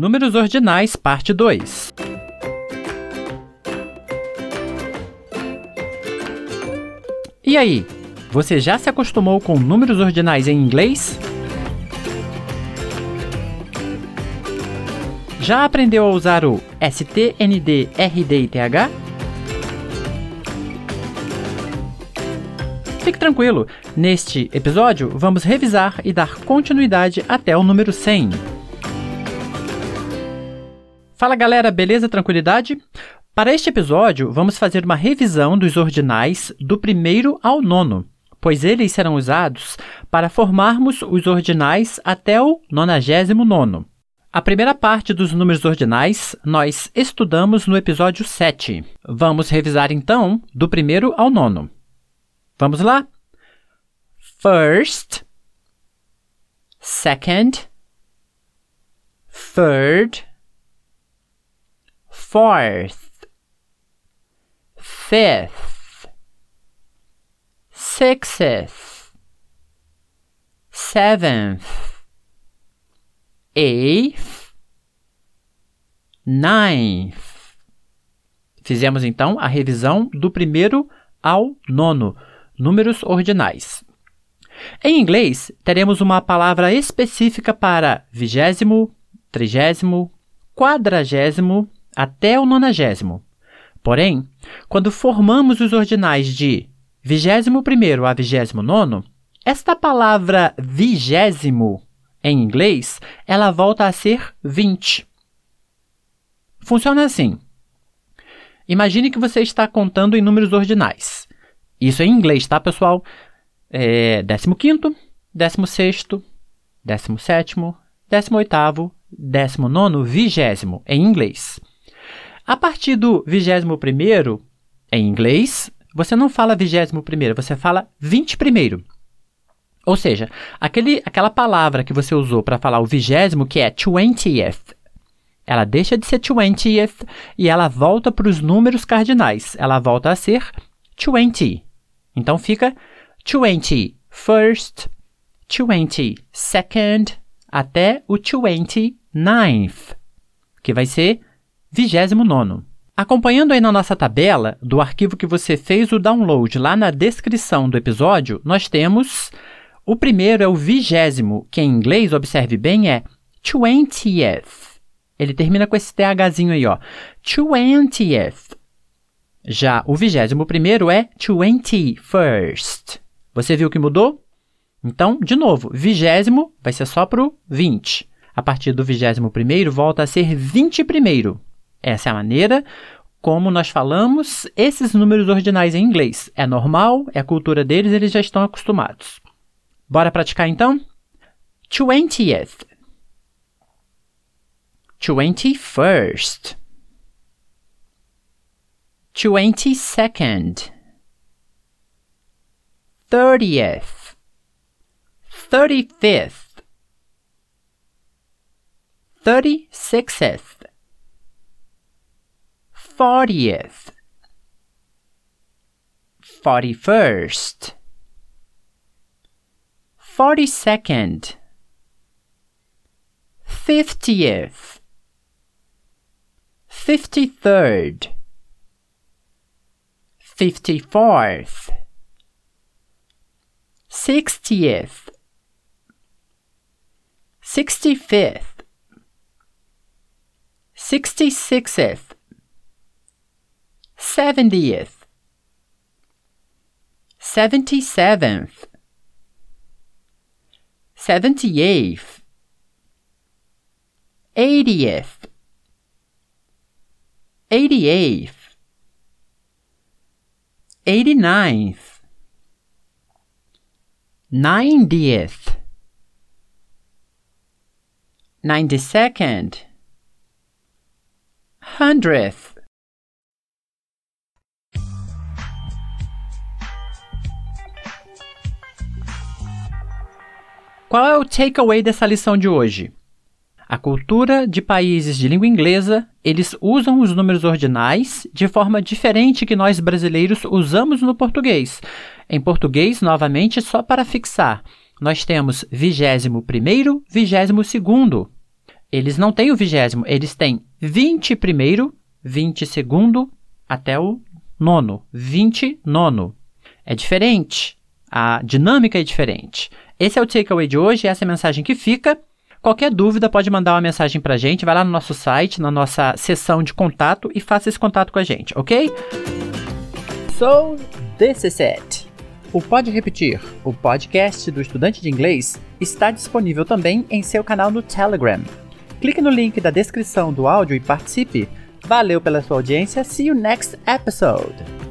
Números Ordinais, Parte 2 E aí, você já se acostumou com números ordinais em inglês? Já aprendeu a usar o ST, ND, RD e TH? Fique tranquilo, neste episódio vamos revisar e dar continuidade até o número 100. Fala galera, beleza? Tranquilidade? Para este episódio, vamos fazer uma revisão dos ordinais do primeiro ao nono, pois eles serão usados para formarmos os ordinais até o nonagésimo nono. A primeira parte dos números ordinais nós estudamos no episódio 7. Vamos revisar então do primeiro ao nono. Vamos lá? First, second, third, fourth, fifth, sixth, seventh, eighth, ninth. Fizemos então a revisão do primeiro ao nono, números ordinais. Em inglês, teremos uma palavra específica para vigésimo, trigésimo, quadragésimo até o nonagésimo. Porém, quando formamos os ordinais de vigésimo primeiro a vigésimo nono, esta palavra vigésimo em inglês, ela volta a ser 20. Funciona assim. Imagine que você está contando em números ordinais. Isso é em inglês, tá, pessoal? É 15º, 16º, 17º, 18º, 19º, 20 em inglês. A partir do 21º, em inglês, você não fala 21º, você fala 21º. Ou seja, aquele, aquela palavra que você usou para falar o vigésimo, que é 20th, ela deixa de ser 20th e ela volta para os números cardinais. Ela volta a ser 20. Então fica 21st, 22nd, até o 29th, que vai ser 29. Acompanhando aí na nossa tabela do arquivo que você fez o download lá na descrição do episódio, nós temos o primeiro é o vigésimo, que em inglês, observe bem, é 20th. Ele termina com esse THzinho aí, ó. 20th. Já o vigésimo primeiro é 21st. Você viu que mudou? Então, de novo, vigésimo vai ser só para o 20. A partir do vigésimo primeiro, volta a ser 20 primeiro. Essa é a maneira como nós falamos esses números ordinais em inglês. É normal, é a cultura deles, eles já estão acostumados. Bora praticar então? 20th. 21st. 22nd. 30th. 35th. 36th. 40th. 41st. 42nd. 50th. 53rd. 54th. 60th. 65th. 66th. Seventieth. Seventy seventh. Seventy eighth. Eightieth. Eighty eighth. Eighty ninth. Ninetieth. Ninety second. Hundredth. Qual é o takeaway dessa lição de hoje? A cultura de países de língua inglesa, eles usam os números ordinais de forma diferente que nós brasileiros usamos no português. Em português, novamente, só para fixar, nós temos vigésimo primeiro, vigésimo segundo. eles não têm o vigésimo, eles têm 20 primeiro, 20 segundo, até o nono. 20 nono. É diferente. A dinâmica é diferente. Esse é o takeaway de hoje, essa é a mensagem que fica. Qualquer dúvida pode mandar uma mensagem pra gente, vai lá no nosso site, na nossa seção de contato e faça esse contato com a gente, ok? So, this is it. O Pode Repetir, o podcast do estudante de inglês, está disponível também em seu canal no Telegram. Clique no link da descrição do áudio e participe. Valeu pela sua audiência. See you next episode.